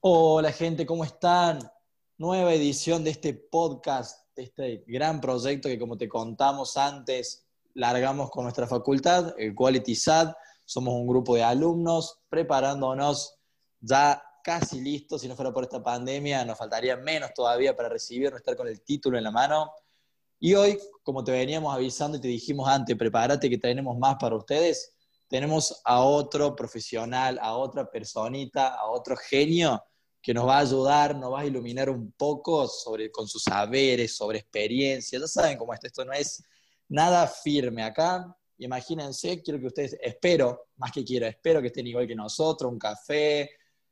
Hola gente, ¿cómo están? Nueva edición de este podcast, de este gran proyecto que como te contamos antes, largamos con nuestra facultad, el Quality SAT. Somos un grupo de alumnos preparándonos ya casi listos. Si no fuera por esta pandemia, nos faltaría menos todavía para recibir, estar con el título en la mano. Y hoy, como te veníamos avisando y te dijimos antes, prepárate que tenemos más para ustedes, tenemos a otro profesional, a otra personita, a otro genio que nos va a ayudar, nos va a iluminar un poco sobre, con sus saberes, sobre experiencias. Ya saben cómo es esto, no es nada firme acá. Imagínense, quiero que ustedes, espero, más que quiero, espero que estén igual que nosotros, un café,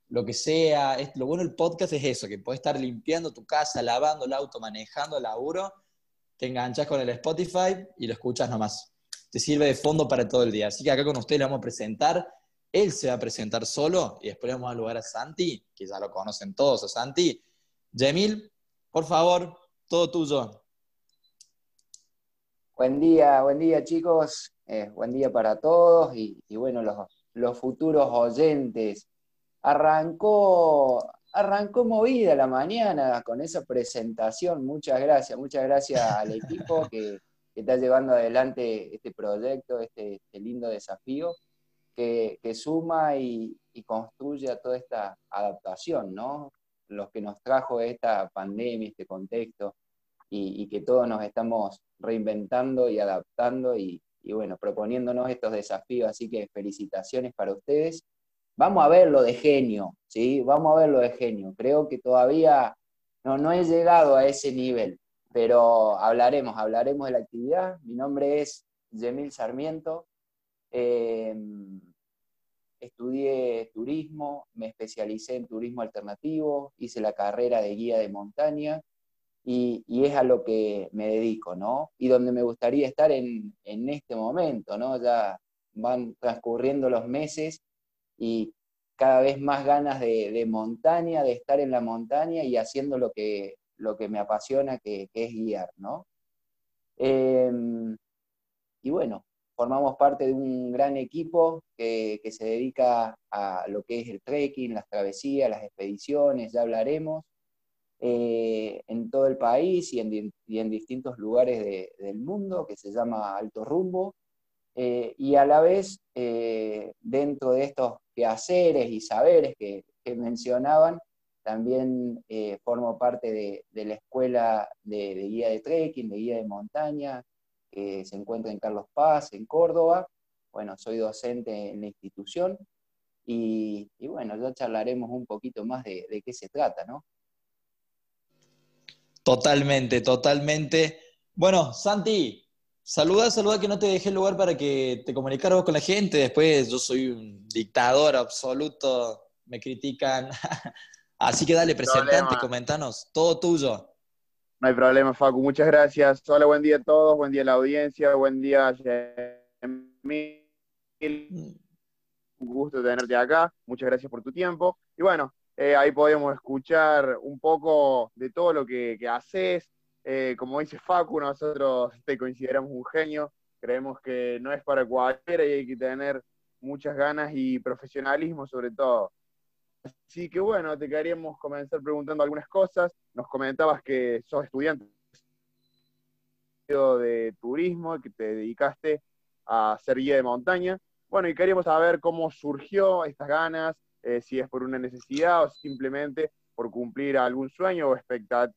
lo que sea. Lo bueno del podcast es eso, que puedes estar limpiando tu casa, lavando el auto, manejando el laburo te enganchas con el Spotify y lo escuchas nomás. Te sirve de fondo para todo el día. Así que acá con usted le vamos a presentar. Él se va a presentar solo y después vamos a lugar a Santi, que ya lo conocen todos a Santi. Yemil, por favor, todo tuyo. Buen día, buen día chicos, eh, buen día para todos y, bueno, los, los futuros oyentes. Arrancó arrancó movida la mañana con esa presentación. Muchas gracias, muchas gracias al equipo que, está llevando adelante este proyecto, este, este lindo desafío, que, suma y, construye toda esta adaptación, ¿no? Los que nos trajo esta pandemia, este contexto, y, que todos nos estamos reinventando y adaptando y, bueno, proponiéndonos estos desafíos. Así que felicitaciones para ustedes vamos a verlo de genio, ¿sí? Vamos a verlo de genio. Creo que todavía no, no he llegado a ese nivel, pero hablaremos, hablaremos de la actividad. Mi nombre es Yemil Sarmiento. Em, estudié turismo, me especialicé en turismo alternativo, hice la carrera de guía de montaña y, es a lo que me dedico, ¿no? Y donde me gustaría estar en, en este momento, ¿no? Ya van transcurriendo los meses y cada vez más ganas de, montaña, de estar en la montaña y haciendo lo que, lo que me apasiona, que, es guiar, ¿no? Em, y bueno, formamos parte de un gran equipo que, se dedica a lo que es el trekking, las travesías, las expediciones, ya hablaremos, eh, en todo el país y en, distintos lugares del mundo, que se llama Alto Rumbo. Eh, y a la vez, eh, dentro de estos quehaceres y saberes que, mencionaban, también eh, formo parte de, la escuela de, guía de trekking, de guía de montaña, que se encuentra en Carlos Paz, en Córdoba. Bueno, soy docente en la institución y, bueno, ya charlaremos un poquito más de, de qué se trata, ¿no? Totalmente, totalmente. Bueno, Santi, Saluda, saluda que no te dejé el lugar para que te comunicaras con la gente. Después yo soy un dictador absoluto, me critican. Así que dale, presentante, comentanos, todo tuyo. No hay problema, Facu, muchas gracias. Hola, buen día a todos, buen día a la audiencia, buen día. Mm. Un gusto tenerte acá, muchas gracias por tu tiempo. Y bueno, eh, ahí podemos escuchar un poco de todo lo que, que haces, eh, como dice Facu, nosotros te consideramos un genio, creemos que no es para cualquiera y hay que tener muchas ganas y profesionalismo sobre todo. Así que bueno, te queríamos comenzar preguntando algunas cosas. Nos comentabas que sos estudiante de turismo, que te dedicaste a ser guía de montaña. Bueno, y queríamos saber cómo surgió estas ganas, eh, si es por una necesidad o simplemente por cumplir algún sueño o expectativa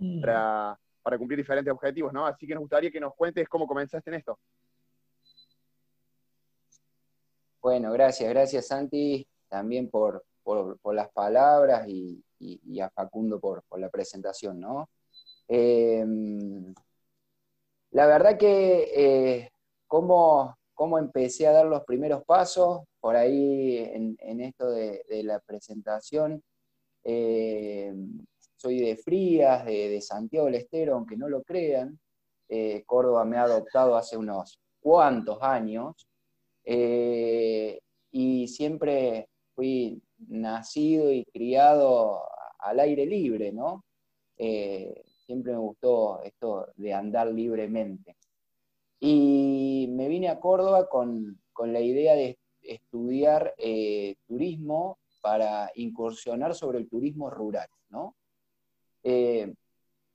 Mm. para, cumplir diferentes objetivos, ¿no? Así que nos gustaría que nos cuentes cómo comenzaste en esto. Bueno, gracias, gracias Santi, también por, las palabras y, a Facundo por, la presentación, ¿no? Em, la verdad que eh, cómo, empecé a dar los primeros pasos por ahí en, esto de, la presentación, eh, soy de Frías, de, Santiago del Estero, aunque no lo crean. Eh, Córdoba me ha adoptado hace unos cuantos años eh, y siempre fui nacido y criado al aire libre, ¿no? Eh, siempre me gustó esto de andar libremente. Y me vine a Córdoba con, con la idea de estudiar turismo para incursionar sobre el turismo rural, ¿no? Eh,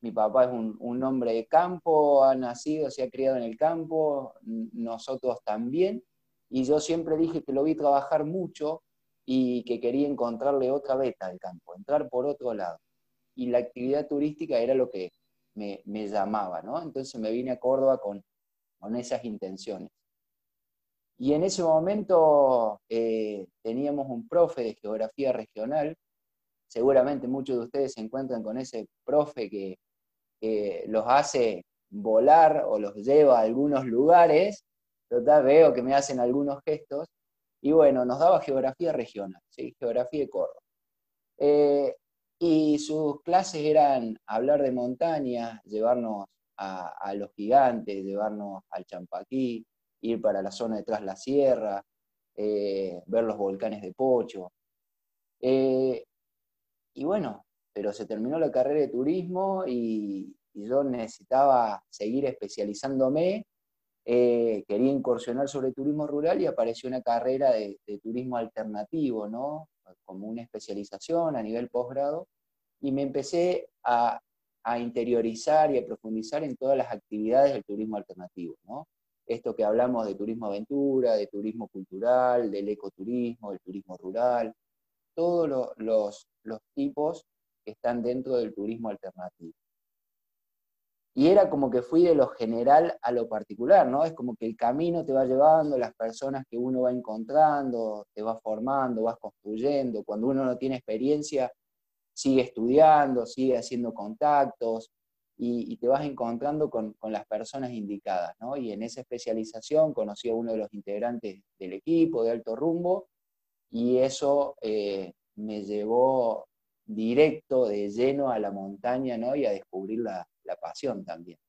mi papá es un, hombre de campo, ha nacido, se ha criado en el campo, nosotros también, y yo siempre dije que lo vi trabajar mucho y que quería encontrarle otra beta al campo, entrar por otro lado. Y la actividad turística era lo que me, llamaba, ¿no? Entonces me vine a Córdoba con, con esas intenciones. Y en ese momento eh, teníamos un profe de geografía regional, seguramente muchos de ustedes se encuentran con ese profe que los hace volar o los lleva a algunos lugares, total veo que me hacen algunos gestos, y bueno, nos daba geografía regional, ¿sí? geografía de Córdoba. Eh, y sus clases eran hablar de montañas, llevarnos a, los gigantes, llevarnos al Champaquí, ir para la zona detrás de la sierra, eh, ver los volcanes de Pocho. Eh, y bueno, pero se terminó la carrera de turismo y, yo necesitaba seguir especializándome, eh, quería incursionar sobre turismo rural y apareció una carrera de, turismo alternativo, ¿no? Como una especialización a nivel posgrado, y me empecé a, interiorizar y a profundizar en todas las actividades del turismo alternativo, ¿no? Esto que hablamos de turismo aventura, de turismo cultural, del ecoturismo, del turismo rural, todos los, los tipos que están dentro del turismo alternativo. Y era como que fui de lo general a lo particular, ¿no? Es como que el camino te va llevando, las personas que uno va encontrando, te va formando, vas construyendo. Cuando uno no tiene experiencia, sigue estudiando, sigue haciendo contactos y, te vas encontrando con, las personas indicadas, ¿no? Y en esa especialización conocí a uno de los integrantes del equipo de Alto Rumbo y eso eh, me llevó directo, de lleno a la montaña, ¿no? Y a descubrir la, pasión también.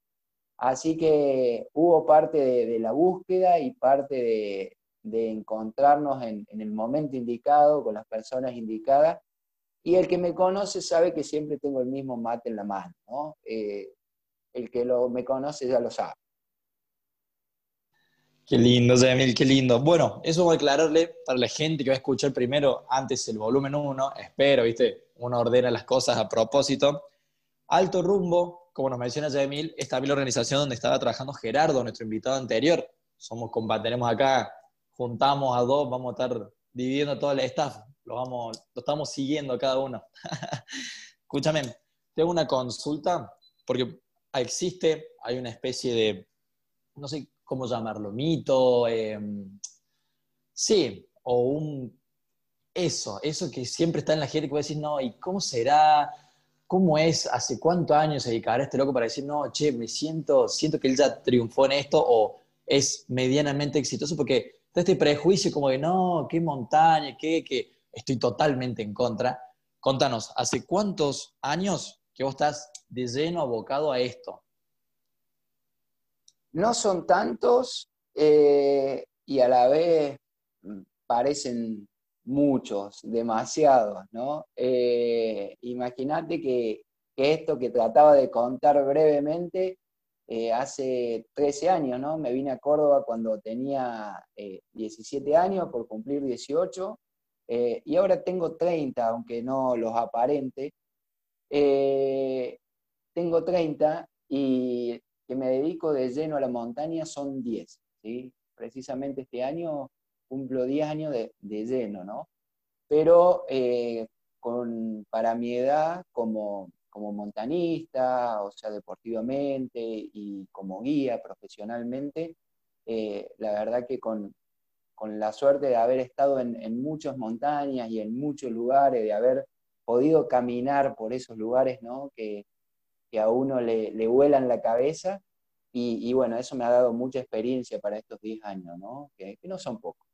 Así que hubo parte de, la búsqueda y parte de, encontrarnos en, el momento indicado, con las personas indicadas. Y el que me conoce sabe que siempre tengo el mismo mate en la mano, ¿no? Eh, el que lo, me conoce ya lo sabe. Qué lindo, Jamil, qué lindo. Bueno, eso voy a aclararle para la gente que va a escuchar primero, antes el volumen 1, espero, ¿viste? Uno ordena las cosas a propósito. Alto Rumbo, como nos menciona Jamil, es también la organización donde estaba trabajando Gerardo, nuestro invitado anterior. Somos tenemos acá, juntamos a dos, vamos a estar dividiendo todo el staff, lo, vamos, lo estamos siguiendo a cada uno. Escúchame, tengo una consulta, porque existe, hay una especie de, no sé ¿cómo llamarlo? Mito, em, sí, o un, eso, eso que siempre está en la gente que puede decir, no, ¿y cómo será? ¿Cómo es? ¿Hace cuántos años se dedicará este loco para decir, no, che, me siento, siento que él ya triunfó en esto o es medianamente exitoso? Porque está este prejuicio como de, no, qué montaña, qué, que estoy totalmente en contra. Contanos, ¿hace cuántos años que vos estás de lleno abocado a esto? No son tantos eh, y a la vez parecen muchos, demasiados, ¿no? Eh, imagínate que, esto que trataba de contar brevemente eh, hace 13 años, ¿no? Me vine a Córdoba cuando tenía 17 años por cumplir 18 y ahora tengo 30, aunque no los aparente. tengo 30 y que me dedico de lleno a la montaña son 10, ¿sí? Precisamente este año cumplo 10 años de, lleno, ¿no? Pero eh, con, para mi edad, como, como montanista, o sea, deportivamente y como guía profesionalmente, eh, la verdad que con, con, la suerte de haber estado en, en muchas montañas y en muchos lugares, de haber podido caminar por esos lugares, ¿no? Que, que a uno le, le vuelan la cabeza. Y, bueno, eso me ha dado mucha experiencia para estos 10 años, ¿no? Que, no son pocos.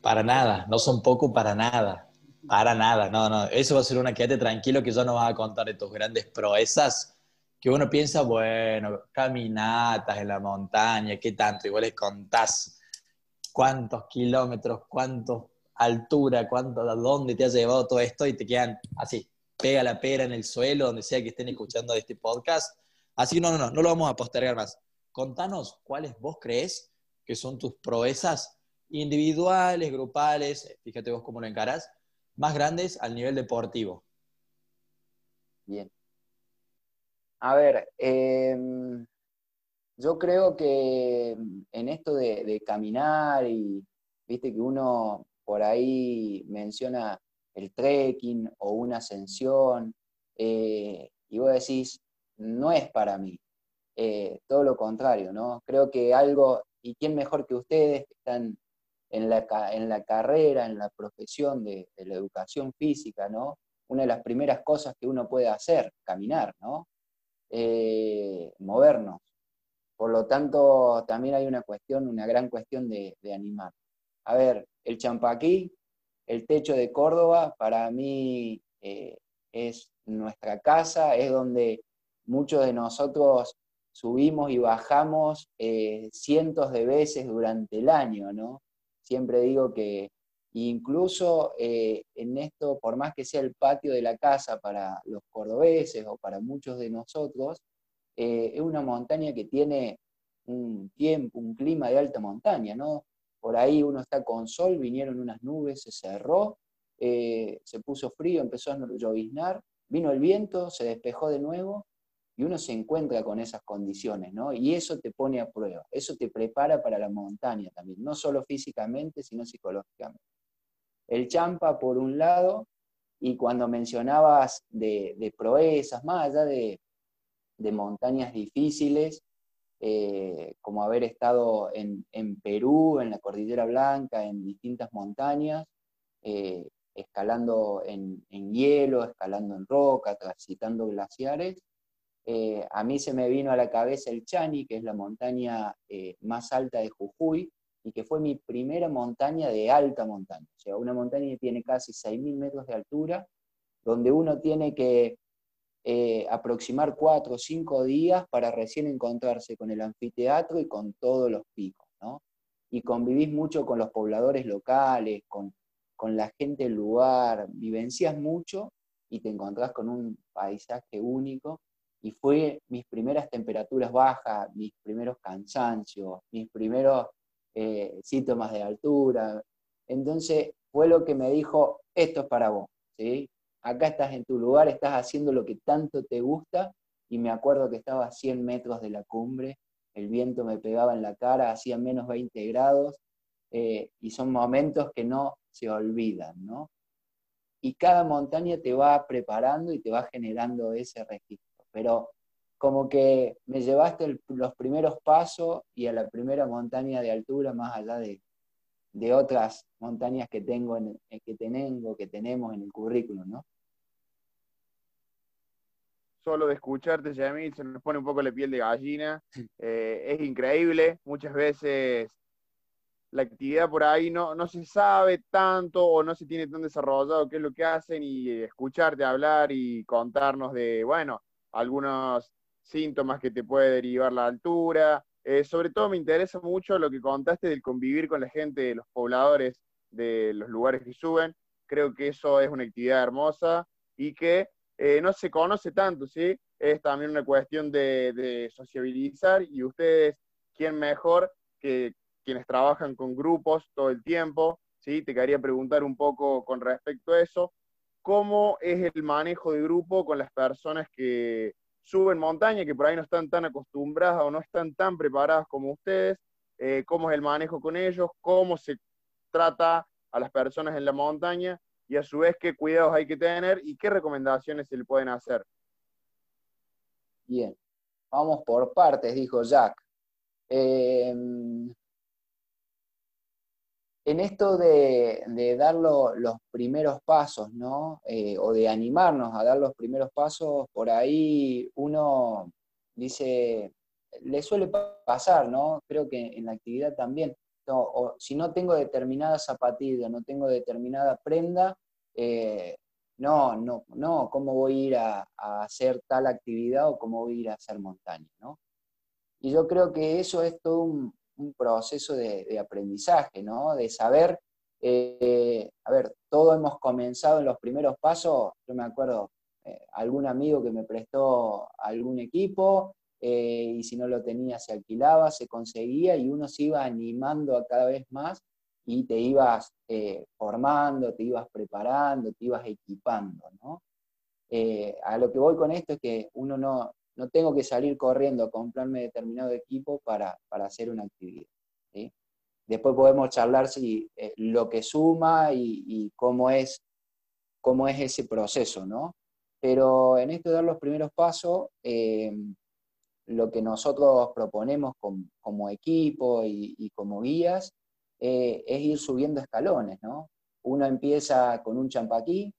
Para nada, no son pocos para nada. Para nada, no, no. Eso va a ser una quédate tranquilo que yo no vas a contar de tus grandes proezas. Que uno piensa, bueno, caminatas en la montaña, ¿qué tanto? Igual les contás cuántos kilómetros, cuántos altura, cuánto, a dónde te ha llevado todo esto y te quedan así, pega la pera en el suelo, donde sea que estén escuchando este podcast. Así que no, no, no, no lo vamos a postergar más. Contanos cuáles vos crees que son tus proezas individuales, grupales, fíjate vos cómo lo encarás, más grandes al nivel deportivo. Bien. A ver, em, yo creo que en esto de, caminar y viste que uno por ahí menciona el trekking o una ascensión, eh, y vos decís, no es para mí. Eh, todo lo contrario, ¿no? Creo que algo, y quién mejor que ustedes que están en la, en la carrera, en la profesión de, la educación física, ¿no? Una de las primeras cosas que uno puede hacer, caminar, ¿no? Eh, movernos. Por lo tanto, también hay una cuestión, una gran cuestión de, animar. A ver, el Champaquí, el techo de Córdoba, para mí eh, es nuestra casa, es donde muchos de nosotros subimos y bajamos eh, cientos de veces durante el año, ¿no? Siempre digo que incluso eh, en esto, por más que sea el patio de la casa para los cordobeses o para muchos de nosotros, eh, es una montaña que tiene un tiempo, un clima de alta montaña, ¿no? Por ahí uno está con sol, vinieron unas nubes, se cerró, se puso frío, empezó a lloviznar, vino el viento, se despejó de nuevo y uno se encuentra con esas condiciones, ¿no? Y eso te pone a prueba, eso te prepara para la montaña también, no solo físicamente, sino psicológicamente. El champa, por un lado, y cuando mencionabas de, proezas, más allá de, montañas difíciles, eh, como haber estado en, Perú, en la Cordillera Blanca, en distintas montañas, eh, escalando en, en, hielo, escalando en roca, transitando glaciares, eh, a mí se me vino a la cabeza el Chani, que es la montaña eh, más alta de Jujuy, y que fue mi primera montaña de alta montaña. O sea, una montaña que tiene casi 6.000 metros de altura, donde uno tiene que eh, aproximar cuatro o cinco días para recién encontrarse con el anfiteatro y con todos los picos, ¿no? Y convivís mucho con los pobladores locales, con, con la gente del lugar, vivencias mucho y te encontrás con un paisaje único y fue mis primeras temperaturas bajas, mis primeros cansancios, mis primeros eh, síntomas de altura. Entonces fue lo que me dijo, esto es para vos, ¿sí? Acá estás en tu lugar, estás haciendo lo que tanto te gusta y me acuerdo que estaba a 100 metros de la cumbre, el viento me pegaba en la cara, hacía menos 20 grados eh, y son momentos que no se olvidan, ¿no? Y cada montaña te va preparando y te va generando ese registro pero como que me llevaste los primeros pasos y a la primera montaña de altura más allá de, otras montañas que tengo en, eh, que tengo, que tenemos en el currículum, ¿no? Solo de escucharte, Yamil, se nos pone un poco la piel de gallina. Eh, es increíble. Muchas veces la actividad por ahí no, no se sabe tanto o no se tiene tan desarrollado qué es lo que hacen y escucharte hablar y contarnos de, bueno, algunos síntomas que te puede derivar la altura. Eh, sobre todo me interesa mucho lo que contaste del convivir con la gente, de los pobladores de los lugares que suben. Creo que eso es una actividad hermosa y que eh, no se conoce tanto, ¿sí? Es también una cuestión de, sociabilizar y ustedes, ¿quién mejor que quienes trabajan con grupos todo el tiempo? ¿sí? Te quería preguntar un poco con respecto a eso cómo es el manejo de grupo con las personas que suben montaña, que por ahí no están tan acostumbradas o no están tan preparadas como ustedes, eh, cómo es el manejo con ellos, cómo se trata a las personas en la montaña y a su vez qué cuidados hay que tener y qué recomendaciones se le pueden hacer. Bien, vamos por partes, dijo Jack. Eh, en esto de, dar los primeros pasos, ¿no? Eh, o de animarnos a dar los primeros pasos, por ahí uno dice, le suele pasar, ¿no? Creo que en la actividad también. o, si no tengo determinada zapatilla, no tengo determinada prenda, eh, no, no, no, ¿cómo voy a ir a, a, hacer tal actividad o cómo voy a ir a hacer montaña, ¿no? Y yo creo que eso es todo un, un proceso de, aprendizaje, ¿no? De saber, eh, a ver, todos hemos comenzado en los primeros pasos, yo me acuerdo, eh, algún amigo que me prestó algún equipo, eh, y si no lo tenía se alquilaba, se conseguía, y uno se iba animando a cada vez más, y te ibas formando, te ibas preparando, te ibas equipando, ¿no? A lo que voy con esto es que uno no, no tengo que salir corriendo a comprarme determinado equipo para, hacer una actividad. Después podemos charlar si eh, lo que suma y, cómo, es, cómo es ese proceso, ¿no? Pero en esto de dar los primeros pasos, lo que nosotros proponemos como, equipo y, como guías eh, es ir subiendo escalones, ¿no? Uno empieza con un champaquí,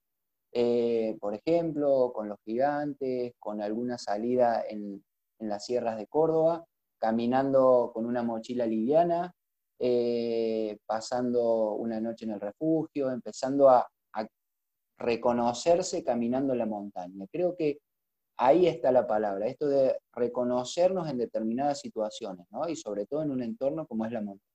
eh, por ejemplo, con los gigantes, con alguna salida en, las sierras de Córdoba, caminando con una mochila liviana, eh, pasando una noche en el refugio, empezando a, reconocerse caminando en la montaña. Creo que ahí está la palabra, esto de reconocernos en determinadas situaciones. Y sobre todo en un entorno como es la montaña.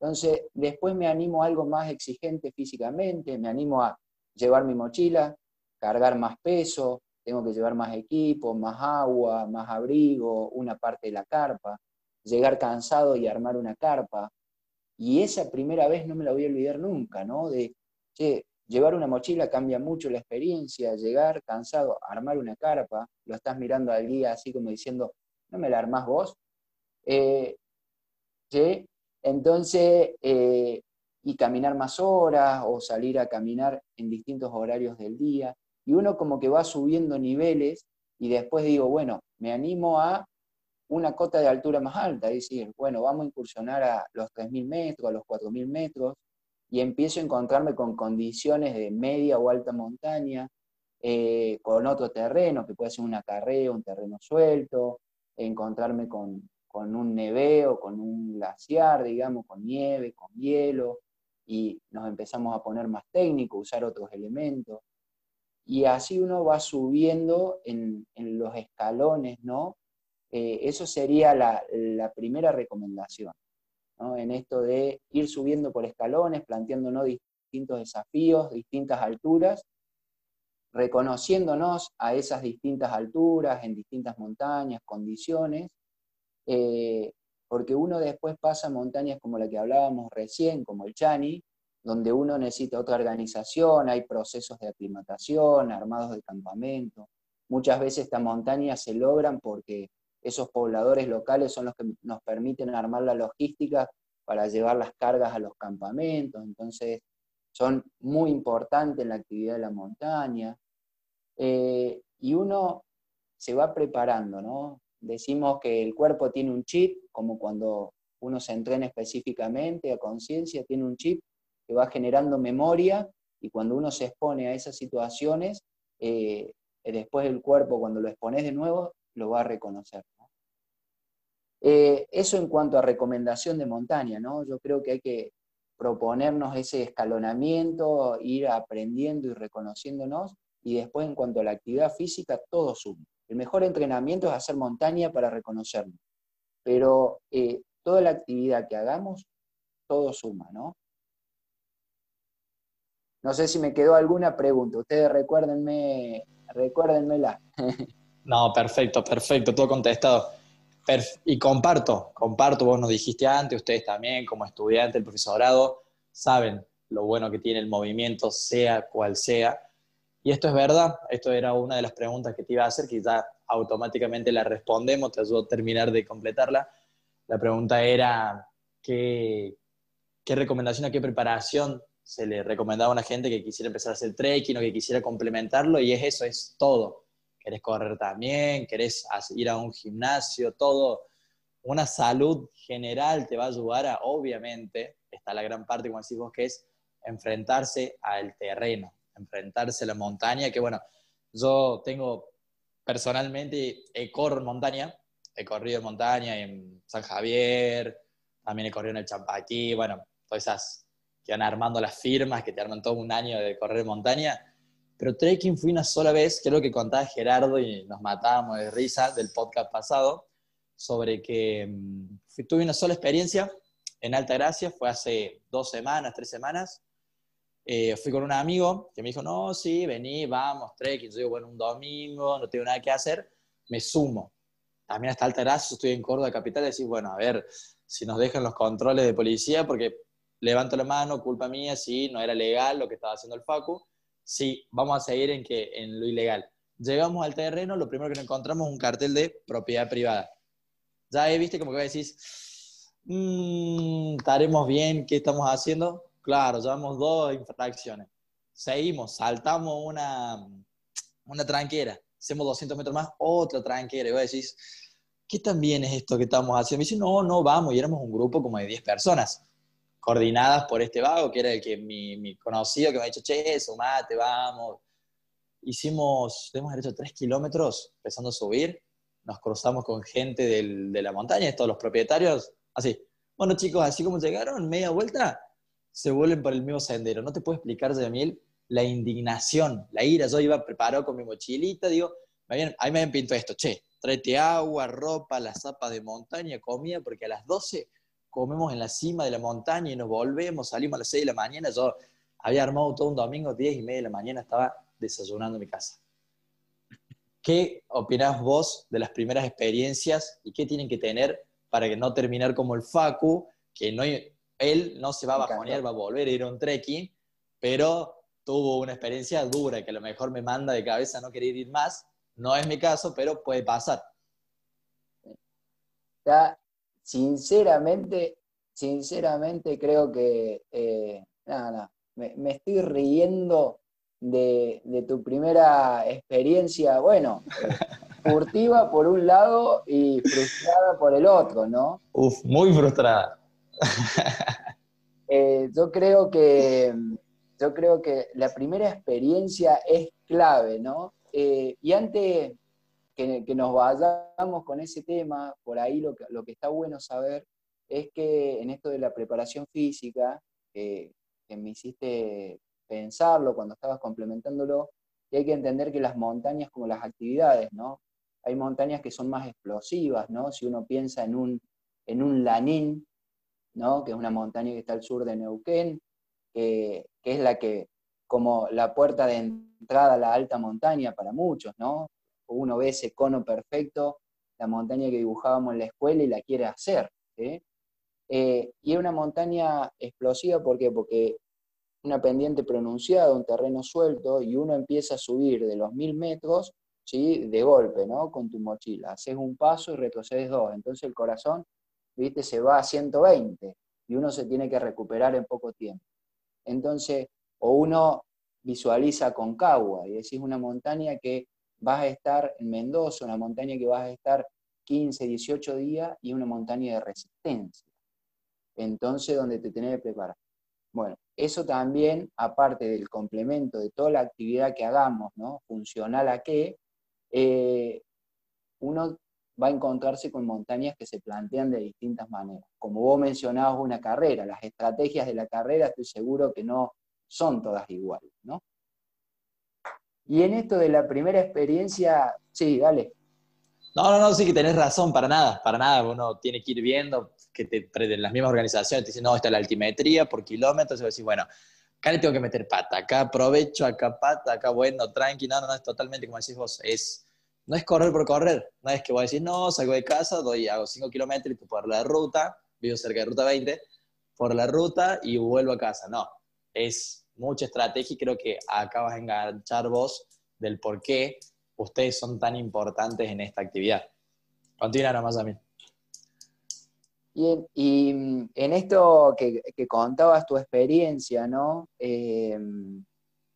Entonces, después me animo a algo más exigente físicamente, me animo a llevar mi mochila, cargar más peso, tengo que llevar más equipo, más agua, más abrigo, una parte de la carpa, llegar cansado y armar una carpa. Y esa primera vez no me la voy a olvidar nunca, ¿no? De, Llevar una mochila cambia mucho la experiencia, llegar cansado, armar una carpa, lo estás mirando al guía así como diciendo, ¿no me la armás vos? Eh, ¿sí? Entonces, eh, y caminar más horas o salir a caminar en distintos horarios del día. Y uno como que va subiendo niveles y después digo, bueno, me animo a una cota de altura más alta, es decir, bueno, vamos a incursionar a los 3.000 metros, a los 4.000 metros, y empiezo a encontrarme con condiciones de media o alta montaña, eh, con otro terreno, que puede ser una carrera, un terreno suelto, encontrarme con, un neveo, con un glaciar, digamos, con nieve, con hielo, y nos empezamos a poner más técnicos, usar otros elementos. Y así uno va subiendo en, los escalones, ¿no? Eh, eso sería la primera recomendación en esto de ir subiendo por escalones, planteándonos distintos desafíos, distintas alturas, reconociéndonos a esas distintas alturas, en distintas montañas, condiciones, eh, porque uno después pasa montañas como la que hablábamos recién, como el Chani, donde uno necesita otra organización, hay procesos de aclimatación, armados de campamento. Muchas veces estas montañas se logran porque esos pobladores locales son los que nos permiten armar la logística para llevar las cargas a los campamentos, entonces son muy importantes en la actividad de la montaña. Eh, y uno se va preparando, ¿no? Decimos que el cuerpo tiene un chip, como cuando uno se entrena específicamente a conciencia, tiene un chip que va generando memoria y cuando uno se expone a esas situaciones, eh, después el cuerpo, cuando lo expones de nuevo, lo va a reconocer. Eh, eso en cuanto a recomendación de montaña, ¿no? Yo creo que hay que proponernos ese escalonamiento, ir aprendiendo y reconociéndonos, y después en cuanto a la actividad física, todo suma. El mejor entrenamiento es hacer montaña para reconocernos, pero eh, toda la actividad que hagamos, todo suma, ¿no? No sé si me quedó alguna pregunta, ustedes recuérdenme, recuérdenmela. No, perfecto, perfecto, todo contestado. y comparto, comparto, vos nos dijiste antes, ustedes también, como estudiante, el profesorado, saben lo bueno que tiene el movimiento, sea cual sea. Y esto es verdad, esto era una de las preguntas que te iba a hacer, que ya automáticamente la respondemos, te ayudo a terminar de completarla. La pregunta era, ¿qué, qué recomendación, qué preparación se le recomendaba a una gente que quisiera empezar a hacer trekking o que quisiera complementarlo? Y es eso, es todo querés correr también, querés ir a un gimnasio, todo, una salud general te va a ayudar a, obviamente, está la gran parte, como decís vos, que es enfrentarse al terreno, enfrentarse a la montaña, que bueno, yo tengo personalmente, he corrido en montaña, he corrido en montaña en San Javier, también he corrido en el Champaquí, bueno, todas esas que van armando las firmas, que te arman todo un año de correr montaña, pero trekking fui una sola vez, creo que contaba Gerardo y nos matábamos de risa del podcast pasado, sobre que mm, tuve una sola experiencia en Alta Gracia, fue hace dos semanas, tres semanas. Eh, fui con un amigo que me dijo, no, sí, vení, vamos, trekking. Yo digo, bueno, un domingo, no tengo nada que hacer, me sumo. También hasta Alta Gracia, estoy en Córdoba, capital, y decís, bueno, a ver si nos dejan los controles de policía, porque levanto la mano, culpa mía, sí, no era legal lo que estaba haciendo el Facu, sí, vamos a seguir en, que, en lo ilegal. Llegamos al terreno, lo primero que nos encontramos es un cartel de propiedad privada. Ya viste como que decís, mmm, estaremos bien, ¿qué estamos haciendo? Claro, llevamos dos infracciones. Seguimos, saltamos una, una tranquera, hacemos 200 metros más, otra tranquera, y vos decís, ¿qué tan bien es esto que estamos haciendo? Me dice, no, no, vamos, y éramos un grupo como de 10 personas, coordinadas por este vago, que era el que mi, conocido, que me ha dicho, che, sumate, vamos. Hicimos, hemos hecho 3 kilómetros, empezando a subir, nos cruzamos con gente de la montaña, todos los propietarios, así. Bueno, chicos, así como llegaron, media vuelta, se vuelven por el mismo sendero. No te puedo explicar, Yamil, la indignación, la ira. Yo iba preparado con mi mochilita, digo, me ahí me habían pintado esto, che, tráete agua, ropa, las zapas de montaña, comida, porque a las 12 comemos en la cima de la montaña y nos volvemos, salimos a las 6 de la mañana. Yo había armado todo un domingo, 10 y media de la mañana, estaba desayunando en mi casa. ¿Qué opinás vos de las primeras experiencias y qué tienen que tener para que no terminar como el Facu, que no, él no se va a bajonear, va a volver a ir a un trekking, pero tuvo una experiencia dura que a lo mejor me manda de cabeza no querer ir más no es mi caso, pero puede pasar. sinceramente, sinceramente creo que, eh, nada, me, estoy riendo de, tu primera experiencia, bueno, furtiva por un lado y frustrada por el otro, ¿no? Uf, muy frustrada. Eh, yo creo que yo creo que la primera experiencia es clave, ¿no? Eh, y antes que, nos vayamos con ese tema, por ahí lo que, lo que está bueno saber es que en esto de la preparación física, que me hiciste pensarlo cuando estabas complementándolo, y hay que entender que las montañas como las actividades, ¿no? Hay montañas que son más explosivas, ¿no? Si uno piensa en un, en un Lanín, Que es una montaña que está al sur de Neuquén, que es la que como la puerta de entrada a la alta montaña para muchos, ¿no? Uno ve ese cono perfecto, la montaña que dibujábamos en la escuela y la quiere hacer. Eh, y es una montaña explosiva, ¿por qué? Porque una pendiente pronunciada, un terreno suelto, y uno empieza a subir de los mil metros, ¿sí? De golpe, ¿no? Con tu mochila. Haces un paso y retrocedes dos. Entonces el corazón, ¿viste? Se va a 120 y uno se tiene que recuperar en poco tiempo. Entonces, o uno visualiza Concagua y decís una montaña que vas a estar en Mendoza, una montaña que vas a estar 15, 18 días y una montaña de resistencia. Entonces, donde te tenés que preparar. Bueno, eso también, aparte del complemento de toda la actividad que hagamos, ¿no? Funcional a qué, eh, uno va a encontrarse con montañas que se plantean de distintas maneras. Como vos mencionabas una carrera, las estrategias de la carrera estoy seguro que no son todas iguales, ¿no? Y en esto de la primera experiencia, sí, dale. No, no, no, sí que tenés razón, para nada, para nada. Uno tiene que ir viendo que te, las mismas organizaciones te dicen, no, está la altimetría por kilómetros, y vos decís, bueno, acá le tengo que meter pata, acá aprovecho, acá pata, acá bueno, tranqui, no, no, no, es totalmente como decís vos, es, no es correr por correr, no es que voy a decir, no, salgo de casa, doy, hago 5 kilómetros por la ruta, vivo cerca de ruta 20, por la ruta y vuelvo a casa, no, es mucha estrategia y creo que acabas de enganchar vos del por qué ustedes son tan importantes en esta actividad. Continúa nomás a mí. Y mm, en esto que, contabas tu experiencia, ¿no? Em,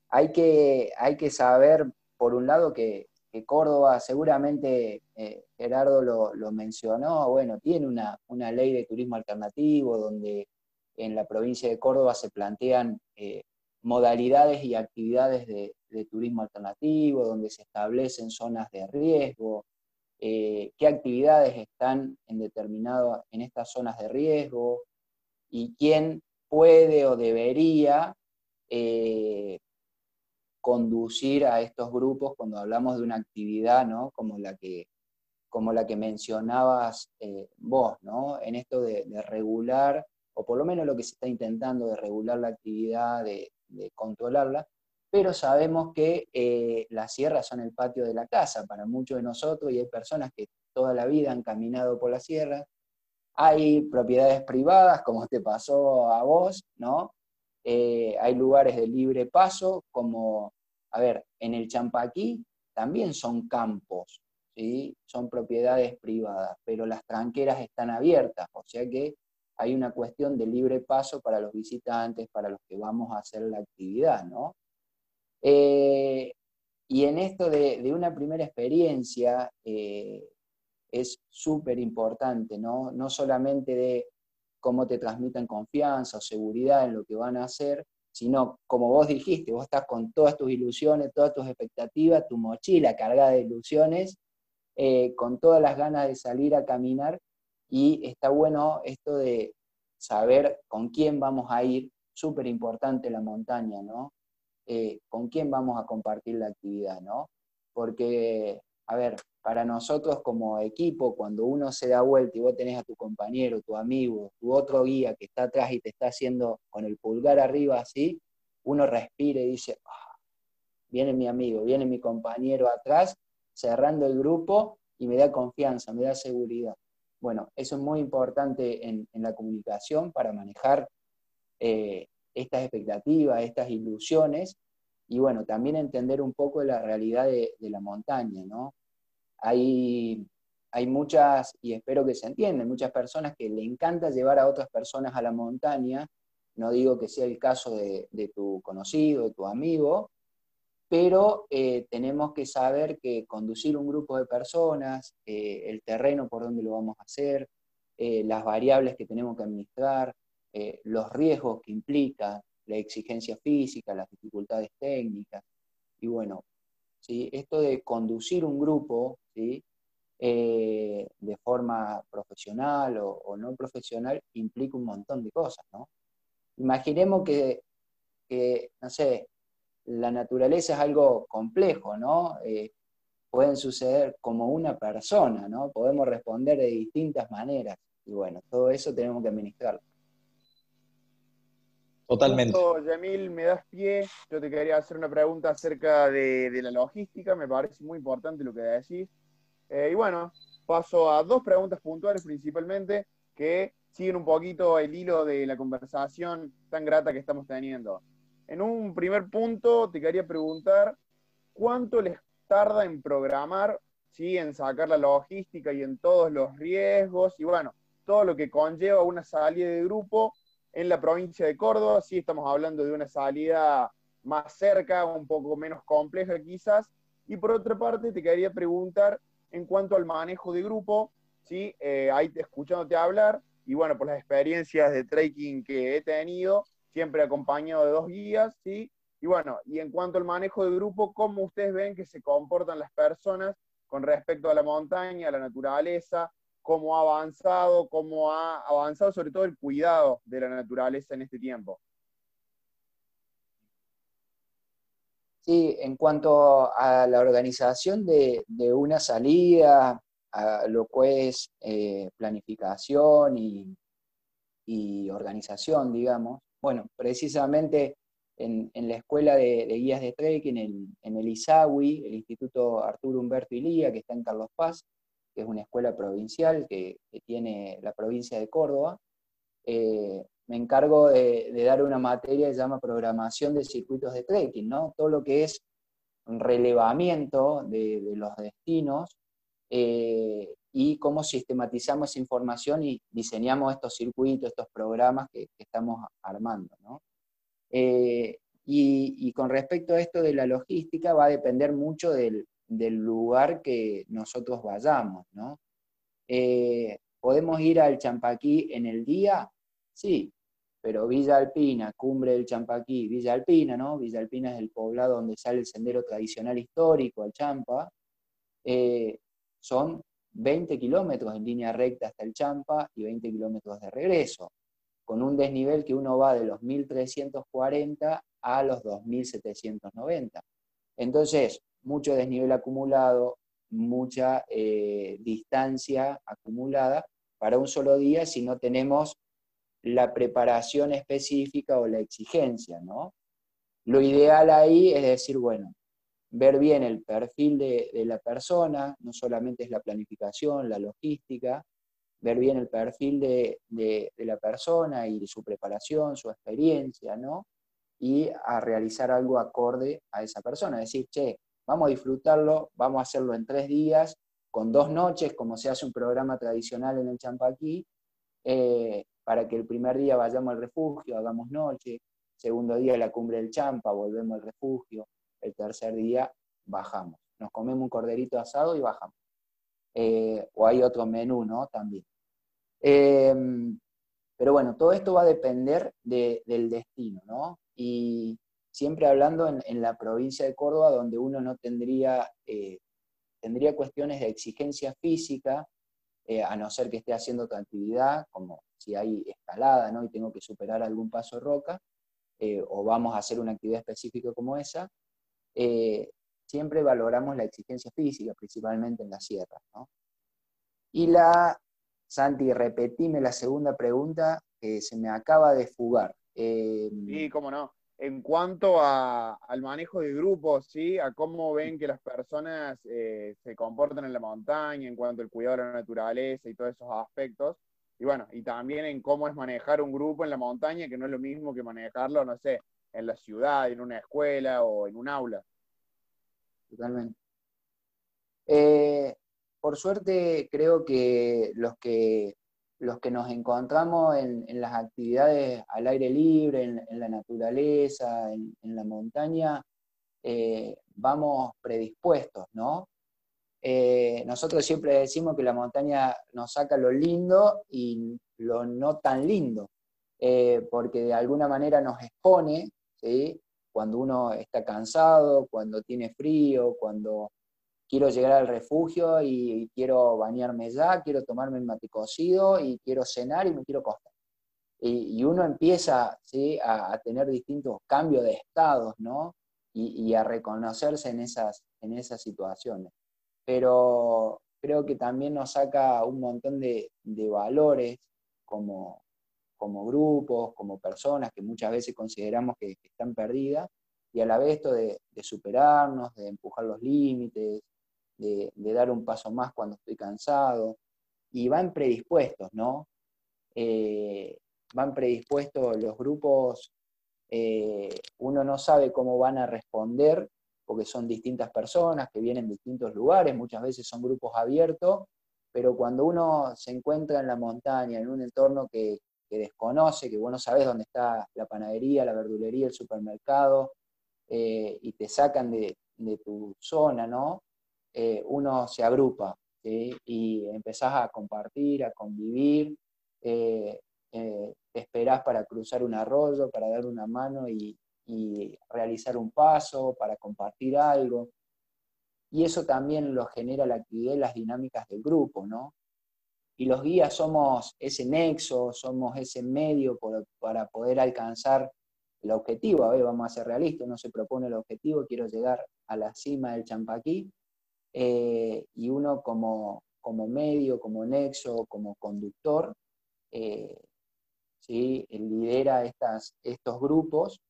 hay, que, hay que saber, por un lado, que, Córdoba, seguramente eh, Gerardo lo, mencionó, bueno, tiene una, una, ley de turismo alternativo donde en la provincia de Córdoba se plantean eh, modalidades y actividades de, turismo alternativo, donde se establecen zonas de riesgo, eh, qué actividades están en determinado, en estas zonas de riesgo y quién puede o debería conducir a estos grupos cuando hablamos de una actividad ¿no? como, la que, como la que mencionabas eh, vos, ¿no? en esto de, regular, o por lo menos lo que se está intentando de regular la actividad, de, de controlarla, pero sabemos que eh, las sierras son el patio de la casa para muchos de nosotros y hay personas que toda la vida han caminado por la sierra Hay propiedades privadas, como te pasó a vos, ¿no? Eh, hay lugares de libre paso, como, a ver, en el Champaquí también son campos, ¿sí? son propiedades privadas, pero las tranqueras están abiertas, o sea que hay una cuestión de libre paso para los visitantes, para los que vamos a hacer la actividad, ¿no? Eh, y en esto de, una primera experiencia eh, es súper importante, ¿no? No solamente de cómo te transmiten confianza o seguridad en lo que van a hacer, sino, como vos dijiste, vos estás con todas tus ilusiones, todas tus expectativas, tu mochila cargada de ilusiones, eh, con todas las ganas de salir a caminar, y está bueno esto de saber con quién vamos a ir, súper importante la montaña, ¿no? Eh, con quién vamos a compartir la actividad, ¿no? Porque, a ver, para nosotros como equipo, cuando uno se da vuelta y vos tenés a tu compañero, tu amigo, tu otro guía que está atrás y te está haciendo con el pulgar arriba así, uno respira y dice, ah, viene mi amigo, viene mi compañero atrás, cerrando el grupo y me da confianza, me da seguridad. Bueno, eso es muy importante en, la comunicación para manejar eh, estas expectativas, estas ilusiones, y bueno, también entender un poco la realidad de, de la montaña, ¿no? Hay, hay muchas, y espero que se entiendan, muchas personas que le encanta llevar a otras personas a la montaña, no digo que sea el caso de, tu conocido, de tu amigo, pero eh, tenemos que saber que conducir un grupo de personas, eh, el terreno por donde lo vamos a hacer, eh, las variables que tenemos que administrar, los riesgos que implica, la exigencia física, las dificultades técnicas, y bueno, esto de conducir un grupo eh, de forma profesional o, no profesional implica un montón de cosas. ¿no? Imaginemos que, no sé, la naturaleza es algo complejo, ¿no? Eh, pueden suceder como una persona, ¿no? Podemos responder de distintas maneras. Y bueno, todo eso tenemos que administrarlo. Totalmente. Yamil, me das pie. Yo te quería hacer una pregunta acerca de, la logística. Me parece muy importante lo que decís. Eh, y bueno, paso a dos preguntas puntuales principalmente que siguen un poquito el hilo de la conversación tan grata que estamos teniendo. En un primer punto, te quería preguntar cuánto les tarda en programar, ¿sí? en sacar la logística y en todos los riesgos y bueno, todo lo que conlleva una salida de grupo en la provincia de Córdoba. Sí estamos hablando de una salida más cerca, un poco menos compleja quizás. Y por otra parte, te quería preguntar en cuanto al manejo de grupo, ¿sí? Eh, ahí escuchándote hablar, y bueno, por las experiencias de trekking que he tenido, siempre acompañado de dos guías, ¿sí? Y bueno, y en cuanto al manejo de grupo, ¿cómo ustedes ven que se comportan las personas con respecto a la montaña, a la naturaleza, cómo ha avanzado, cómo ha avanzado sobre todo el cuidado de la naturaleza en este tiempo. Sí, en cuanto a la organización de, una salida, lo que es eh, planificación y, organización, digamos, bueno, precisamente en, la escuela de, guías de trekking, en, en el ISAWI, el Instituto Arturo Humberto Ilía, que está en Carlos Paz, que es una escuela provincial que, tiene la provincia de Córdoba. Eh, me encargo de, dar una materia que se llama programación de circuitos de trekking, ¿no? Todo lo que es relevamiento de, los destinos eh, y cómo sistematizamos esa información y diseñamos estos circuitos, estos programas que, estamos armando, ¿no? Eh, y, y, con respecto a esto de la logística, va a depender mucho del, del lugar que nosotros vayamos, ¿no? Eh, ¿Podemos ir al Champaquí en el día? Sí, pero Villa Alpina, Cumbre del Champaquí, Villa Alpina, ¿no? Villa Alpina es el poblado donde sale el sendero tradicional histórico, al Champa, eh, son 20 kilómetros en línea recta hasta el Champa y 20 kilómetros de regreso, con un desnivel que uno va de los 1340 a los 2790. Entonces, mucho desnivel acumulado, mucha eh, distancia acumulada para un solo día si no tenemos la preparación específica o la exigencia, ¿no? Lo ideal ahí es decir, bueno, ver bien el perfil de, la persona, no solamente es la planificación, la logística, ver bien el perfil de, la persona y su preparación, su experiencia, ¿no? Y a realizar algo acorde a esa persona. Decir, che, vamos a disfrutarlo, vamos a hacerlo en tres días, con dos noches, como se hace un programa tradicional en el Champaquí, eh, para que el primer día vayamos al refugio, hagamos noche, segundo día la cumbre del Champa, volvemos al refugio, el tercer día bajamos. Nos comemos un corderito asado y bajamos. Eh, o hay otro menú, ¿no? También. Em, pero bueno, todo esto va a depender del destino, ¿no? Y siempre hablando en, la provincia de Córdoba, donde uno no tendría, eh, tendría cuestiones de exigencia física, eh, a no ser que esté haciendo otra actividad, como si hay escalada, ¿no? Y tengo que superar algún paso roca, o vamos a hacer una actividad específica como esa, siempre valoramos la exigencia física, principalmente en las sierras. Y la, Santi, repetime la segunda pregunta que se me acaba de fugar. Eh, sí, cómo no. En cuanto al manejo de grupos, ¿sí? a cómo ven que las personas eh, se comportan en la montaña, en cuanto al cuidado de la naturaleza y todos esos aspectos. Y bueno, y también en cómo es manejar un grupo en la montaña, que no es lo mismo que manejarlo, no sé, en la ciudad, en una escuela o en un aula totalmente. Eh, por suerte, creo que los que, los que nos encontramos en, las actividades al aire libre, en, la naturaleza, en, la montaña, eh, vamos predispuestos, ¿no? Eh, nosotros siempre decimos que la montaña nos saca lo lindo y lo no tan lindo, porque de alguna manera nos expone cuando uno está cansado, cuando tiene frío, cuando quiero llegar al refugio y, quiero bañarme ya, quiero tomarme el mate cocido y quiero cenar y me quiero acostar. Y, uno empieza a, tener distintos cambios de estados, ¿no? Y, a reconocerse en esas, en esas situaciones. Pero creo que también nos saca un montón de, de valores como, como grupos, como personas que muchas veces consideramos que, están perdidas, y a la vez esto de, superarnos, de empujar los límites, de, dar un paso más cuando estoy cansado, y van predispuestos, ¿no? Eh, van predispuestos los grupos, eh, uno no sabe cómo van a responder, porque son distintas personas que vienen de distintos lugares, muchas veces son grupos abiertos, pero cuando uno se encuentra en la montaña, en un entorno que, desconoce, que vos no sabés dónde está la panadería, la verdulería, el supermercado, eh, y te sacan de, tu zona, ¿no? Eh, uno se agrupa y empezás a compartir, a convivir, eh, te esperás para cruzar un arroyo, para dar una mano y, y realizar un paso, para compartir algo. Y eso también lo genera la actividad y las dinámicas del grupo, ¿no? y los guías somos ese nexo, somos ese medio para poder alcanzar el objetivo. A ver, vamos a ser realistas, uno se propone el objetivo, quiero llegar a la cima del Champaquí, eh, y uno como, como medio, como nexo, como conductor, eh, ¿sí? lidera estas, estos grupos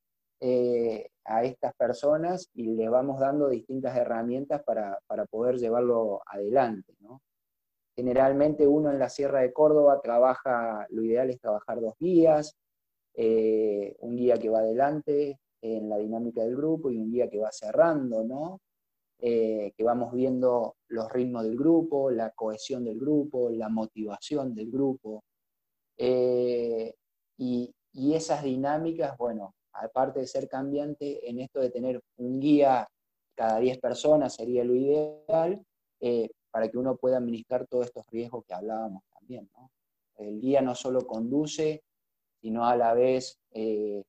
eh, a estas personas y le vamos dando distintas herramientas para, para poder llevarlo adelante. ¿no? Generalmente uno en la Sierra de Córdoba trabaja, lo ideal es trabajar dos guías, un guía que va adelante en la dinámica del grupo y un guía que va cerrando, ¿no? Eh, que vamos viendo los ritmos del grupo, la cohesión del grupo, la motivación del grupo. Eh, y, y, esas dinámicas, bueno, aparte de ser cambiante, en esto de tener un guía cada 10 personas sería lo ideal, para que uno pueda administrar todos estos riesgos que hablábamos también. El guía no solo conduce, sino a la vez eh,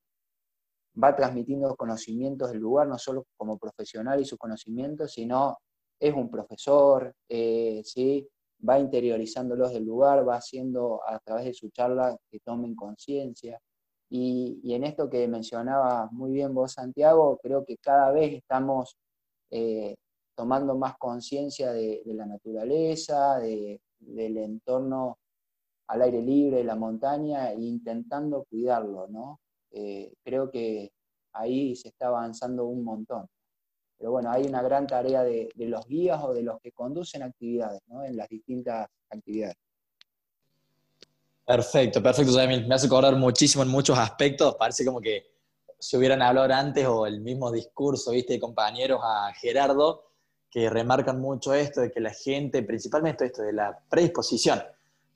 va transmitiendo conocimientos del lugar, no solo como profesional y sus conocimientos, sino es un profesor, eh, ¿sí? va interiorizándolos del lugar, va haciendo a través de su charla que tomen conciencia. Y, en esto que mencionaba muy bien vos, Santiago, creo que cada vez estamos eh, tomando más conciencia de, la naturaleza, del entorno al aire libre, la montaña, e intentando cuidarlo, ¿no? Eh, creo que ahí se está avanzando un montón. Pero bueno, hay una gran tarea de, los guías o de los que conducen actividades, ¿no? En las distintas actividades. Perfecto, perfecto, Jamil. Me hace acordar muchísimo en muchos aspectos. Parece como que si hubieran hablado antes o el mismo discurso, viste, compañeros a Gerardo, que remarcan mucho esto de que la gente, principalmente esto de la predisposición,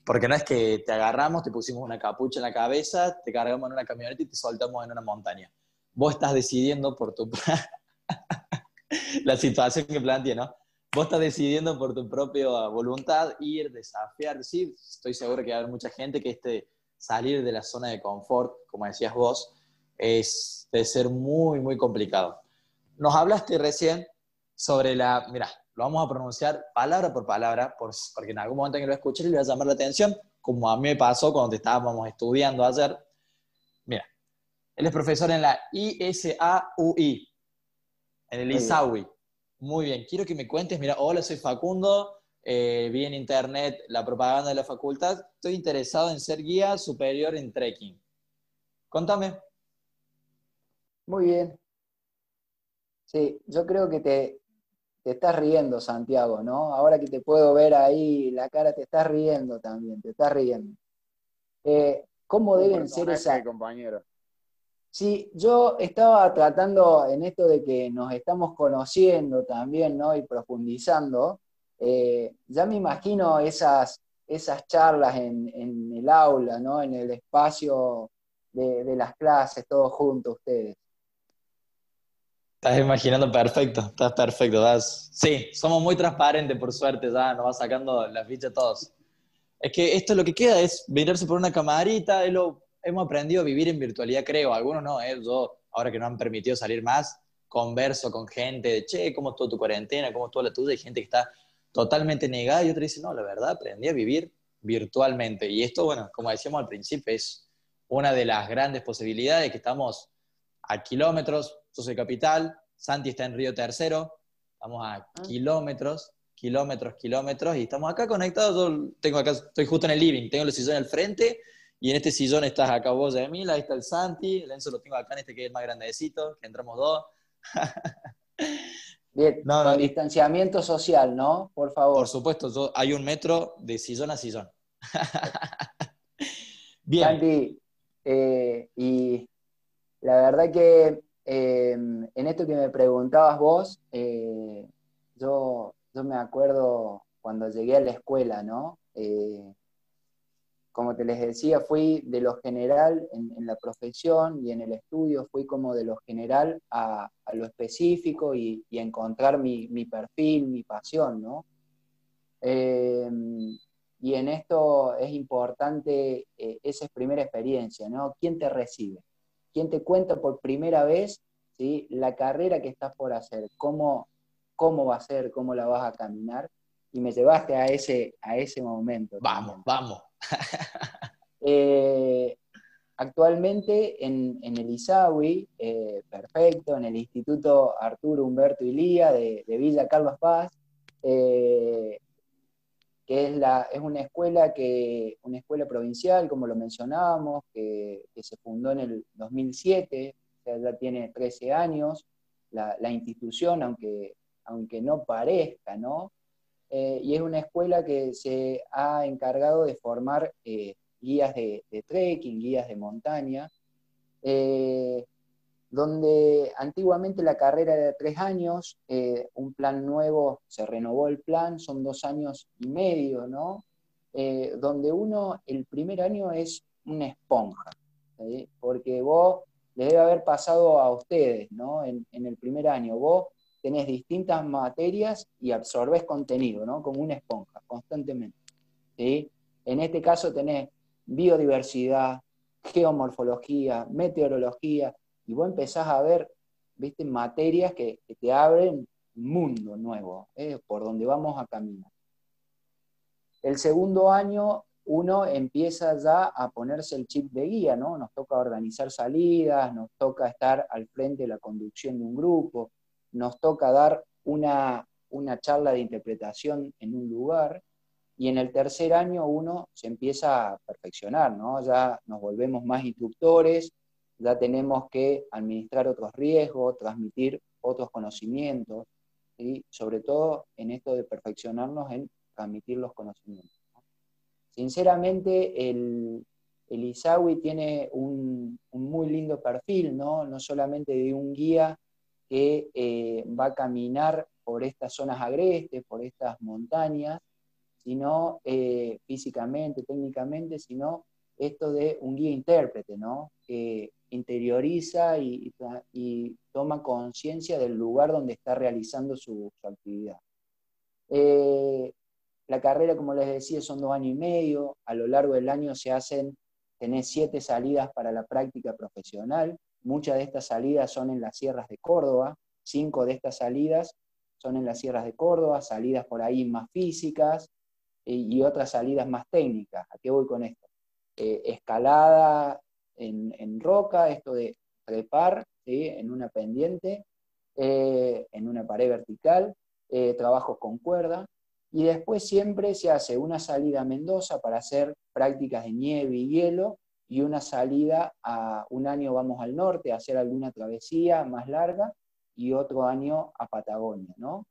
porque no es que te agarramos, te pusimos una capucha en la cabeza, te cargamos en una camioneta y te soltamos en una montaña. Vos estás decidiendo por tu... la situación que plantea, ¿no? Vos estás decidiendo por tu propia voluntad ir, desafiar. Sí, estoy seguro que va a haber mucha gente que este salir de la zona de confort, como decías vos, es de ser muy, muy complicado. Nos hablaste recién sobre la, mira, lo vamos a pronunciar palabra por palabra, porque en algún momento en que lo escuché le va a llamar la atención, como a mí me pasó cuando estábamos estudiando ayer. Mira, él es profesor en la ISAUI, en el ISAUI. Muy bien, quiero que me cuentes, mira, hola, soy Facundo, eh, vi en internet la propaganda de la facultad, estoy interesado en ser guía superior en trekking. Contame. Muy bien. Sí, yo creo que te, te estás riendo, Santiago, ¿no? Ahora que te puedo ver ahí la cara, te estás riendo también, te estás riendo. Eh, ¿Cómo deben ser esas... compañero. Sí, yo estaba tratando en esto de que nos estamos conociendo también, ¿no? Y profundizando. Eh, ya me imagino esas, esas charlas en, el aula, ¿no? En el espacio de, de las clases, todos juntos ustedes. Estás imaginando perfecto, estás perfecto. Sí, somos muy transparentes, por suerte, ya nos va sacando las fichas todos. Es que esto lo que queda es mirarse por una camarita, lo, hemos aprendido a vivir en virtualidad, creo. Algunos no, ¿eh? yo, ahora que no han permitido salir más, converso con gente de, che, ¿cómo estuvo tu cuarentena? ¿Cómo estuvo la tuya? Hay gente que está totalmente negada y otra dice, no, la verdad, aprendí a vivir virtualmente. Y esto, bueno, como decíamos al principio, es una de las grandes posibilidades que estamos a kilómetros, yo soy capital, Santi está en Río Tercero, estamos a ah. kilómetros, kilómetros, kilómetros, y estamos acá conectados, yo tengo acá, estoy justo en el living, tengo el sillón al frente, y en este sillón estás acá vos, Emil, ahí está el Santi, el Enzo lo tengo acá en este que es más grandecito, que entramos dos. Bien, con distanciamiento social, ¿no? Por favor. Por supuesto, hay un metro de sillón a sillón. Bien. Santi, eh, y la verdad que em, en esto que me preguntabas vos, eh, yo, yo me acuerdo cuando llegué a la escuela, ¿no? Eh, como te les decía, fui de lo general en, la profesión y en el estudio, fui como de lo general a, lo específico y, encontrar mi, perfil, mi pasión, ¿no? Em, y en esto es importante eh, esa primera experiencia, ¿no? ¿Quién te recibe? ¿Quién te cuenta por primera vez ¿sí? la carrera que estás por hacer? ¿Cómo, ¿Cómo va a ser? ¿Cómo la vas a caminar? Y me llevaste a ese, a ese momento. Vamos, vamos. Eh, actualmente en, el ISAWI, eh, perfecto, en el Instituto Arturo Humberto Ilía de, Villa Carlos Paz, eh, es, una, escuela que, una escuela provincial, como lo mencionábamos, que, se fundó en el 2007, o sea, ya tiene 13 años, la, institución, aunque, aunque no parezca, ¿no? Eh, y es una escuela que se ha encargado de formar eh, guías de, trekking, guías de montaña, eh, donde antiguamente la carrera era de tres años, eh, un plan nuevo, se renovó el plan, son dos años y medio, ¿no? Eh, donde uno, el primer año es una esponja, porque vos les debe haber pasado a ustedes, ¿no? En, el primer año, vos tenés distintas materias y absorbes contenido, ¿no? Como una esponja, constantemente. ¿sí? En este caso tenés biodiversidad, geomorfología, meteorología, y vos empezás a ver, viste, materias que, te abren un mundo nuevo, ¿eh? por donde vamos a caminar. El segundo año uno empieza ya a ponerse el chip de guía, ¿no? Nos toca organizar salidas, nos toca estar al frente de la conducción de un grupo, nos toca dar una, una charla de interpretación en un lugar, y en el tercer año uno se empieza a perfeccionar, ¿no? Ya nos volvemos más instructores, ya tenemos que administrar otros riesgos, transmitir otros conocimientos, sobre todo en esto de perfeccionarnos en transmitir los conocimientos. Sinceramente, el, Isawi tiene un, muy lindo perfil, ¿no? no solamente de un guía que eh, va a caminar por estas zonas agrestes, por estas montañas, sino eh, físicamente, técnicamente, sino esto de un guía intérprete, ¿no? Interioriza y, toma conciencia del lugar donde está realizando su, actividad. Eh, la carrera, como les decía, son dos años y medio. A lo largo del año se hacen, tenés siete salidas para la práctica profesional. Muchas de estas salidas son en las sierras de Córdoba. Cinco de estas salidas son en las sierras de Córdoba, salidas por ahí más físicas y, otras salidas más técnicas. ¿A qué voy con esto? Eh, escalada en, roca, esto de trepar en una pendiente, eh, en una pared vertical, eh, trabajos con cuerda, y después siempre se hace una salida a Mendoza para hacer prácticas de nieve y hielo y una salida a un año vamos al norte a hacer alguna travesía más larga y otro año a Patagonia, ¿no?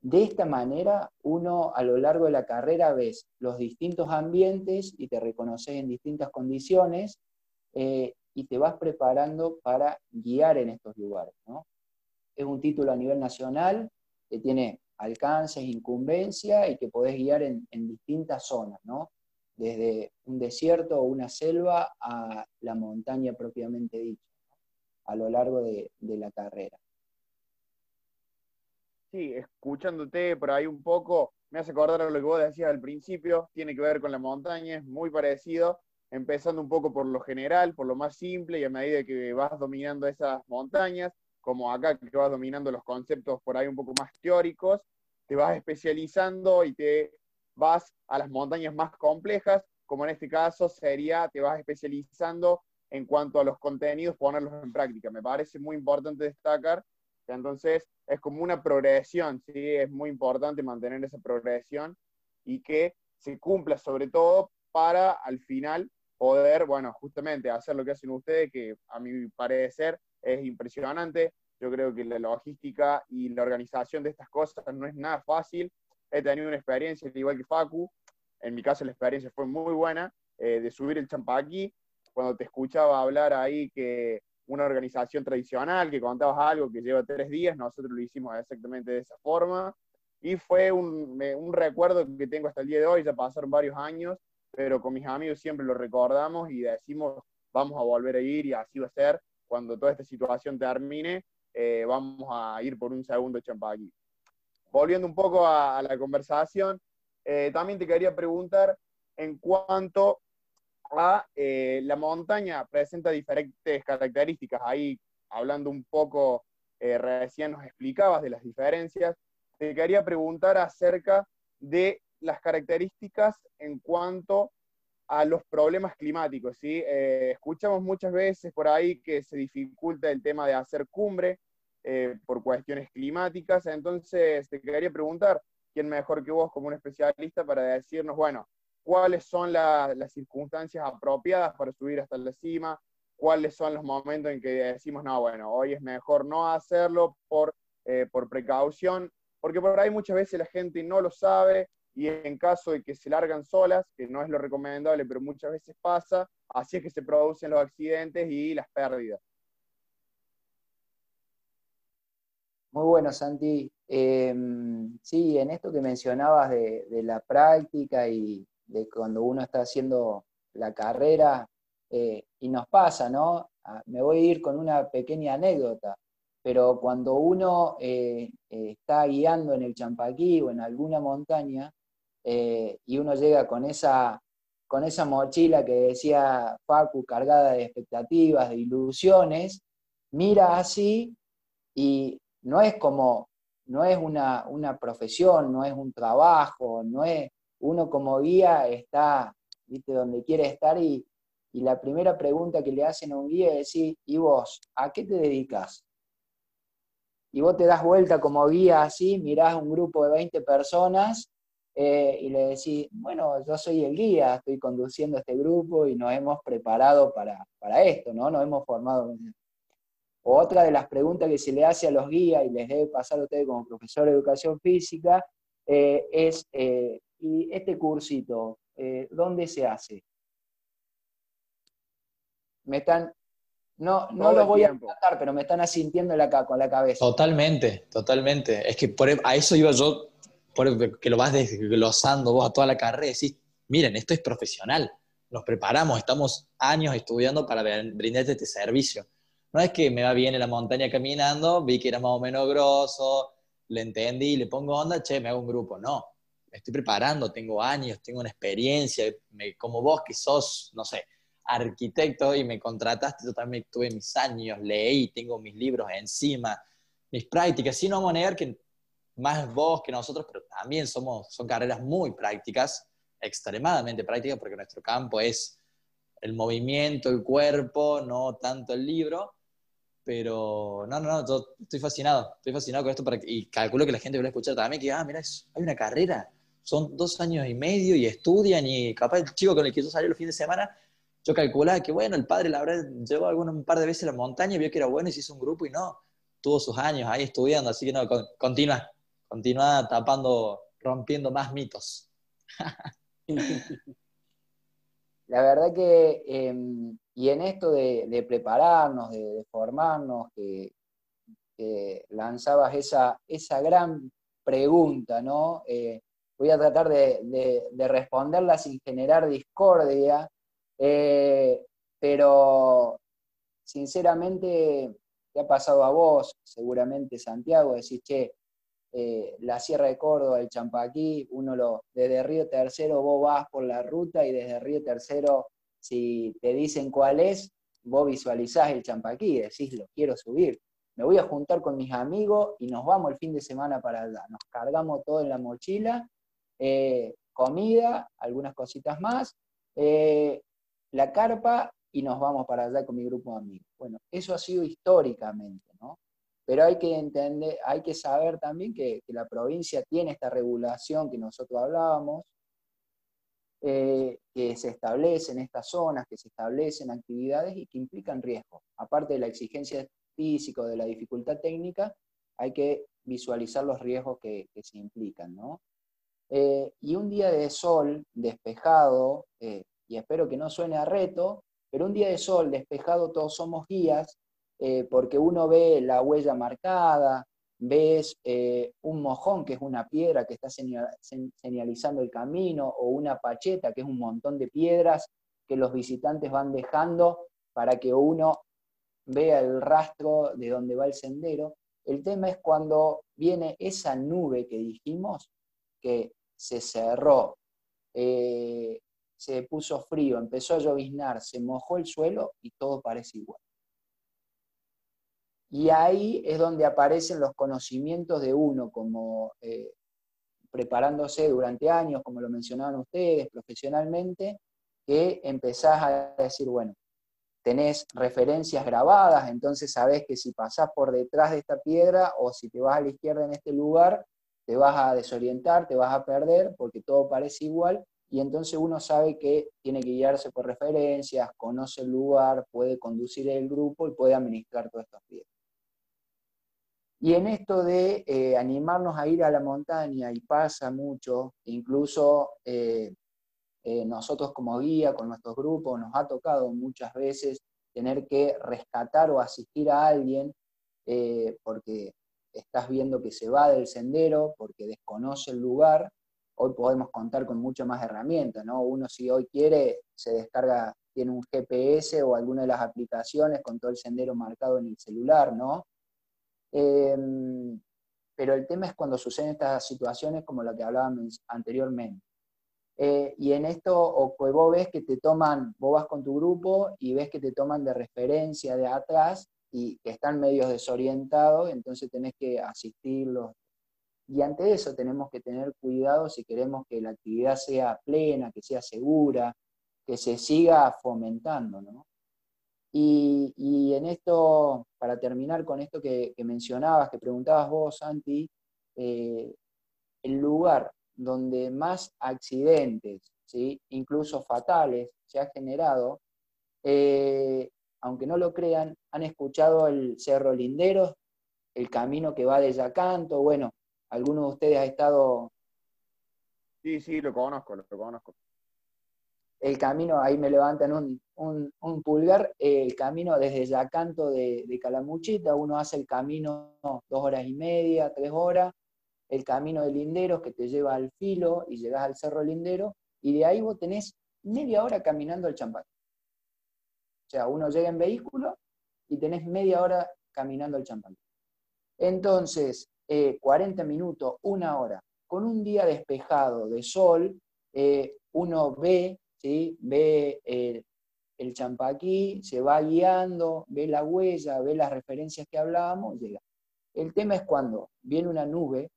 De esta manera, uno a lo largo de la carrera ves los distintos ambientes y te reconoces en distintas condiciones eh, y te vas preparando para guiar en estos lugares. ¿no? Es un título a nivel nacional que tiene alcances, incumbencia y que podés guiar en, distintas zonas, ¿no? desde un desierto o una selva a la montaña propiamente dicha, a lo largo de, la carrera. Sí, escuchándote por ahí un poco, me hace acordar a lo que vos decías al principio, tiene que ver con la montaña, es muy parecido, empezando un poco por lo general, por lo más simple, y a medida que vas dominando esas montañas, como acá que vas dominando los conceptos por ahí un poco más teóricos, te vas especializando y te vas a las montañas más complejas, como en este caso sería, te vas especializando en cuanto a los contenidos, ponerlos en práctica. Me parece muy importante destacar que entonces es como una progresión, ¿sí? es muy importante mantener esa progresión y que se cumpla sobre todo para al final poder, bueno, justamente hacer lo que hacen ustedes, que a mi parecer es impresionante. Yo creo que la logística y la organización de estas cosas no es nada fácil. He tenido una experiencia, igual que Facu, en mi caso la experiencia fue muy buena, eh, de subir el champaquí, cuando te escuchaba hablar ahí que una organización tradicional, que contabas algo que lleva tres días, nosotros lo hicimos exactamente de esa forma, y fue un, un recuerdo que tengo hasta el día de hoy, ya pasaron varios años, pero con mis amigos siempre lo recordamos y decimos, vamos a volver a ir y así va a ser. Cuando toda esta situación termine, eh, vamos a ir por un segundo champagne. Volviendo un poco a, la conversación, eh, también te quería preguntar en cuanto a eh, la montaña, presenta diferentes características. Ahí, hablando un poco, recién nos explicabas de las diferencias. Te quería preguntar acerca de las características en cuanto a los problemas climáticos. ¿sí? Eh, escuchamos muchas veces por ahí que se dificulta el tema de hacer cumbre eh, por cuestiones climáticas, entonces te quería preguntar, ¿quién mejor que vos como un especialista para decirnos, bueno, cuáles son las circunstancias apropiadas para subir hasta la cima? ¿Cuáles son los momentos en que decimos, no, bueno, hoy es mejor no hacerlo por, eh, por precaución? Porque por ahí muchas veces la gente no lo sabe, y en caso de que se largan solas, que no es lo recomendable, pero muchas veces pasa, así es que se producen los accidentes y las pérdidas. Muy bueno, Santi. Em, sí, en esto que mencionabas de, la práctica y de cuando uno está haciendo la carrera, eh, y nos pasa, ¿no? Ah, me voy a ir con una pequeña anécdota, pero cuando uno eh, eh, está guiando en el Champaquí o en alguna montaña, eh, y uno llega con esa, con esa mochila que decía Facu, cargada de expectativas, de ilusiones, mira así y no es como, no es una, profesión, no es un trabajo, no es, uno como guía está, donde quiere estar y, y la primera pregunta que le hacen a un guía es decir, ¿y vos? ¿A qué te dedicas? Y vos te das vuelta como guía así, mirás un grupo de 20 personas eh, y le decís, bueno, yo soy el guía, estoy conduciendo este grupo y nos hemos preparado para, esto, ¿no? Nos hemos formado. Otra de las preguntas que se le hace a los guías y les debe pasar a ustedes como profesor de educación física eh, es, eh, ¿y este cursito ¿dónde se hace? Me están, no, no lo voy a tratar, pero me están asintiendo la, con la cabeza. Totalmente, totalmente. Es que e, a eso iba yo, por, que lo vas desglosando vos a toda la carrera decís, miren, esto es profesional, nos preparamos, estamos años estudiando para brindarte este servicio. No es que me va bien en la montaña caminando, vi que era más o menos grosso, le entendí, le pongo onda, che, me hago un grupo. No, me estoy preparando, tengo años, tengo una experiencia, como vos que sos, no sé, arquitecto y me contrataste, yo también tuve mis años, leí, tengo mis libros encima, mis prácticas, sí no vamos a negar que más vos que nosotros, pero también somos, son carreras muy prácticas, extremadamente prácticas, porque nuestro campo es el movimiento, el cuerpo, no tanto el libro, pero no, no, no, yo estoy fascinado, estoy fascinado con esto para y calculo que la gente va a escuchar también que, ah, mira, hay una carrera, son dos años y medio y estudian y capaz el chico con el que yo salí los fines de semana yo calculaba que, bueno, el padre la habrá llevado alguna, un par de veces a la montaña, vio que era bueno y se hizo un grupo y no, tuvo sus años ahí estudiando, así que no, continúa, continúa tapando, rompiendo más mitos. La verdad que, em, y en esto de, prepararnos, de, formarnos, que, lanzabas esa, esa gran pregunta, ¿no? Eh, voy a tratar de, responderla sin generar discordia, eh, pero sinceramente, te ha pasado a vos, seguramente Santiago, decís, che, eh, la Sierra de Córdoba, el Champaquí, uno lo, desde Río Tercero vos vas por la ruta y desde Río Tercero, si te dicen cuál es, vos visualizás el Champaquí, decís, lo quiero subir. Me voy a juntar con mis amigos y nos vamos el fin de semana para allá. Nos cargamos todo en la mochila, eh, comida, algunas cositas más, la carpa y nos vamos para allá con mi grupo de amigos. Bueno, eso ha sido históricamente, ¿no? Pero hay que entender, hay que saber también que, la provincia tiene esta regulación que nosotros hablábamos, eh, que se establecen estas zonas, que se establecen actividades y que implican riesgo. Aparte de la exigencia física, de la dificultad técnica, hay que visualizar los riesgos que, se implican, ¿no? Eh, y un día de sol despejado, eh, y espero que no suene a reto, pero un día de sol despejado todos somos guías, eh, porque uno ve la huella marcada, ves eh, un mojón, que es una piedra que está señalizando el camino, o una pacheta, que es un montón de piedras que los visitantes van dejando para que uno vea el rastro de donde va el sendero. El tema es cuando viene esa nube que dijimos, que se cerró, eh, se puso frío, empezó a lloviznar, se mojó el suelo y todo parece igual. Y ahí es donde aparecen los conocimientos de uno, como eh, preparándose durante años, como lo mencionaban ustedes, profesionalmente, que empezás a decir, bueno, tenés referencias grabadas, entonces sabés que si pasás por detrás de esta piedra o si te vas a la izquierda en este lugar, te vas a desorientar, te vas a perder porque todo parece igual y entonces uno sabe que tiene que guiarse por referencias, conoce el lugar, puede conducir el grupo y puede administrar todos estos pies. Y en esto de eh, animarnos a ir a la montaña, y pasa mucho, incluso eh, eh, nosotros como guía, con nuestros grupos, nos ha tocado muchas veces tener que rescatar o asistir a alguien porque estás viendo que se va del sendero, porque desconoce el lugar, hoy podemos contar con muchas más herramientas, ¿no? Uno si hoy quiere, se descarga, tiene un GPS o alguna de las aplicaciones con todo el sendero marcado en el celular, ¿no? Em, pero el tema es cuando suceden estas situaciones como la que hablábamos anteriormente. Eh, y en esto, o que vos ves que te toman, vos vas con tu grupo y ves que te toman de referencia de atrás y que están medio desorientados, entonces tenés que asistirlos, y ante eso tenemos que tener cuidado si queremos que la actividad sea plena, que sea segura, que se siga fomentando. ¿no? Y, en esto, para terminar con esto que, mencionabas, que preguntabas vos, Santi, eh, el lugar donde más accidentes, ¿sí? incluso fatales, se ha generado, eh, aunque no lo crean, han escuchado el Cerro Linderos, el camino que va de Yacanto, bueno, ¿Alguno de ustedes ha estado...? Sí, sí, lo conozco, lo conozco. El camino, ahí me levantan un, pulgar, el camino desde Yacanto de, de Calamuchita, uno hace el camino dos horas y media, tres horas, el camino de Linderos que te lleva al filo y llegas al Cerro Lindero, y de ahí vos tenés media hora caminando al champán. O sea, uno llega en vehículo y tenés media hora caminando al champán. Entonces, 40 eh, minutos, una hora, con un día despejado de sol, eh, uno ve, ¿sí? ve eh, el champaquí, se va guiando, ve la huella, ve las referencias que hablábamos, llega. El tema es cuando viene una nube,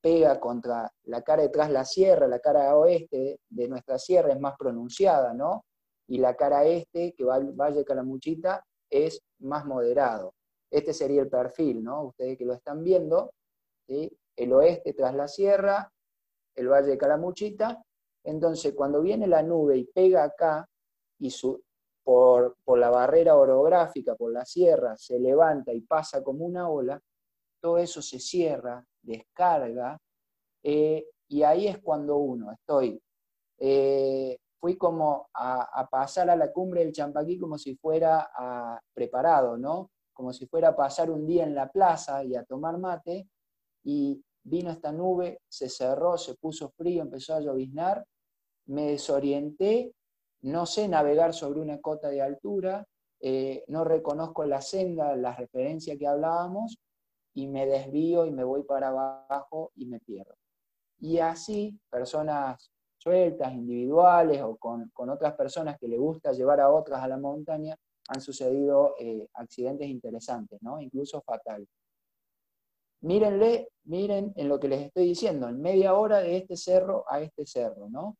pega contra la cara detrás la sierra, la cara oeste de nuestra sierra es más pronunciada, ¿no? Y la cara este, que va al Valle Calamuchita, es más moderado. Este sería el perfil, ¿no? Ustedes que lo están viendo, el oeste tras la sierra, el Valle de Calamuchita. Entonces, cuando viene la nube y pega acá, y su, por, la barrera orográfica, por la sierra, se levanta y pasa como una ola, todo eso se cierra, descarga, eh, y ahí es cuando uno, estoy, eh, fui como a, pasar a la cumbre del Champaquí como si fuera preparado, ¿no? Como si fuera a pasar un día en la plaza y a tomar mate, y vino esta nube, se cerró, se puso frío, empezó a lloviznar, me desorienté, no sé navegar sobre una cota de altura, eh, no reconozco la senda, la referencia que hablábamos, y me desvío y me voy para abajo y me pierdo. Y así, personas sueltas, individuales o con, otras personas que le gusta llevar a otras a la montaña, han sucedido eh, accidentes interesantes, ¿no? incluso fatales. Mírenle, miren en lo que les estoy diciendo, en media hora de este cerro a este cerro, ¿no?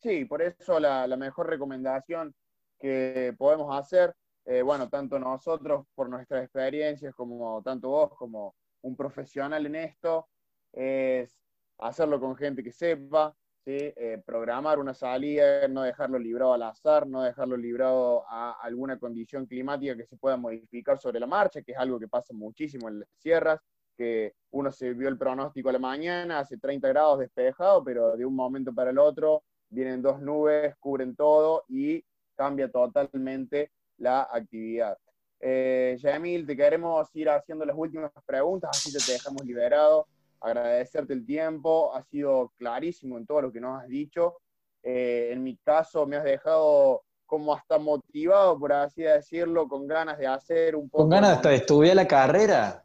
Sí, por eso la, mejor recomendación que podemos hacer, eh, bueno, tanto nosotros por nuestras experiencias, como tanto vos como un profesional en esto, es hacerlo con gente que sepa, eh, programar una salida, no dejarlo librado al azar, no dejarlo librado a alguna condición climática que se pueda modificar sobre la marcha, que es algo que pasa muchísimo en las sierras, que uno se vio el pronóstico a la mañana, hace 30 grados despejado, pero de un momento para el otro vienen dos nubes, cubren todo y cambia totalmente la actividad. Eh, Yamil, te queremos ir haciendo las últimas preguntas, así te dejamos liberado agradecerte el tiempo, ha sido clarísimo en todo lo que nos has dicho. Eh, en mi caso me has dejado como hasta motivado, por así decirlo, con ganas de hacer un poco... Con ganas hasta de estudiar la carrera.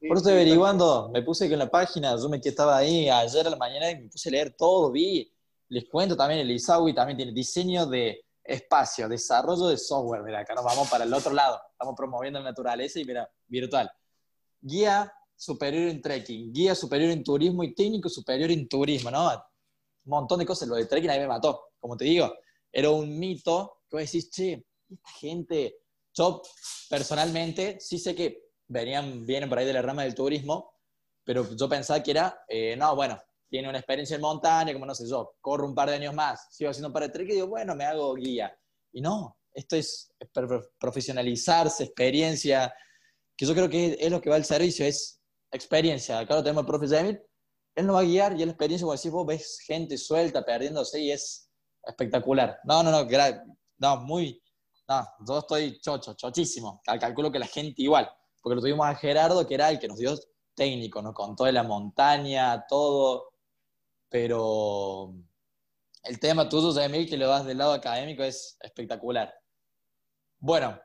por eso estoy averiguando, me puse que en la página, yo me estaba ahí ayer a la mañana y me puse a leer todo, vi, les cuento también, el ISAWI también tiene diseño de espacio, desarrollo de software, mira, acá nos vamos para el otro lado, estamos promoviendo la naturaleza y mira, virtual. Guía superior en trekking, guía superior en turismo y técnico superior en turismo, ¿no? Un montón de cosas. Lo de trekking ahí me mató. Como te digo, era un mito que vos decís, che, esta gente, yo personalmente sí sé que venían, vienen por ahí de la rama del turismo, pero yo pensaba que era, eh, no, bueno, tiene una experiencia en montaña, como no sé yo, corro un par de años más, sigo haciendo para trekking y digo, bueno, me hago guía. Y no, esto es profesionalizarse, experiencia, que yo creo que es lo que va al servicio, es experiencia. Lo tenemos el profe Jamil. Él nos va a guiar y la experiencia, como decís vos, ves gente suelta, perdiéndose y es espectacular. No, no, no, no, muy, no, yo estoy chocho, chochísimo. Calculo que la gente igual, porque lo tuvimos a Gerardo, que era el que nos dio técnico, nos contó de la montaña, todo, pero el tema tuyo, Jamil, que lo das del lado académico, es espectacular. Bueno,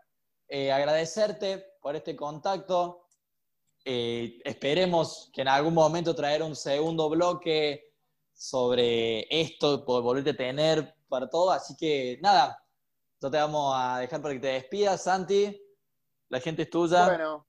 eh, agradecerte por este contacto. Eh, esperemos que en algún momento traer un segundo bloque sobre esto, por volverte a tener para todo. Así que nada, ya te vamos a dejar para que te despidas, Santi. La gente es tuya. Bueno,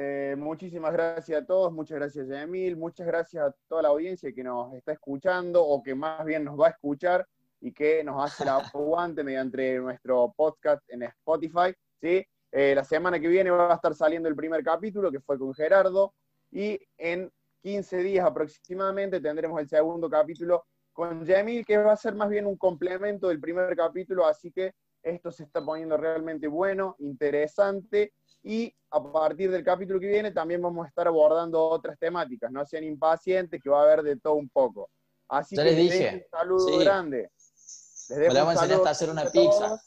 eh, muchísimas gracias a todos, muchas gracias a Emil, muchas gracias a toda la audiencia que nos está escuchando o que más bien nos va a escuchar y que nos hace el aguante mediante nuestro podcast en Spotify. ¿sí? Eh, la semana que viene va a estar saliendo el primer capítulo, que fue con Gerardo, y en 15 días aproximadamente tendremos el segundo capítulo con Jamil, que va a ser más bien un complemento del primer capítulo, así que esto se está poniendo realmente bueno, interesante, y a partir del capítulo que viene también vamos a estar abordando otras temáticas, no sean impacientes, que va a haber de todo un poco. Así Ya que les dije. un saludo Sí. grande. Les Le dejo vamos a un enseñar hasta a hacer una pizza.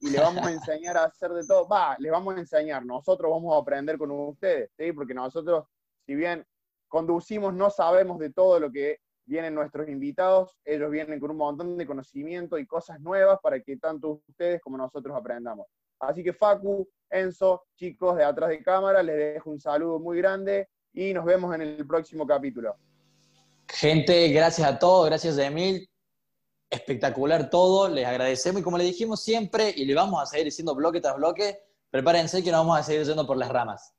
Y le vamos a enseñar a hacer de todo. Va, les vamos a enseñar. Nosotros vamos a aprender con ustedes, ¿sí? Porque nosotros, si bien conducimos, no sabemos de todo lo que vienen nuestros invitados. Ellos vienen con un montón de conocimiento y cosas nuevas para que tanto ustedes como nosotros aprendamos. Así que Facu, Enzo, chicos de atrás de cámara, les dejo un saludo muy grande y nos vemos en el próximo capítulo. Gente, gracias a todos, gracias a Emil. Espectacular todo, les agradecemos y como le dijimos siempre, y le vamos a seguir diciendo bloque tras bloque, prepárense que nos vamos a seguir yendo por las ramas.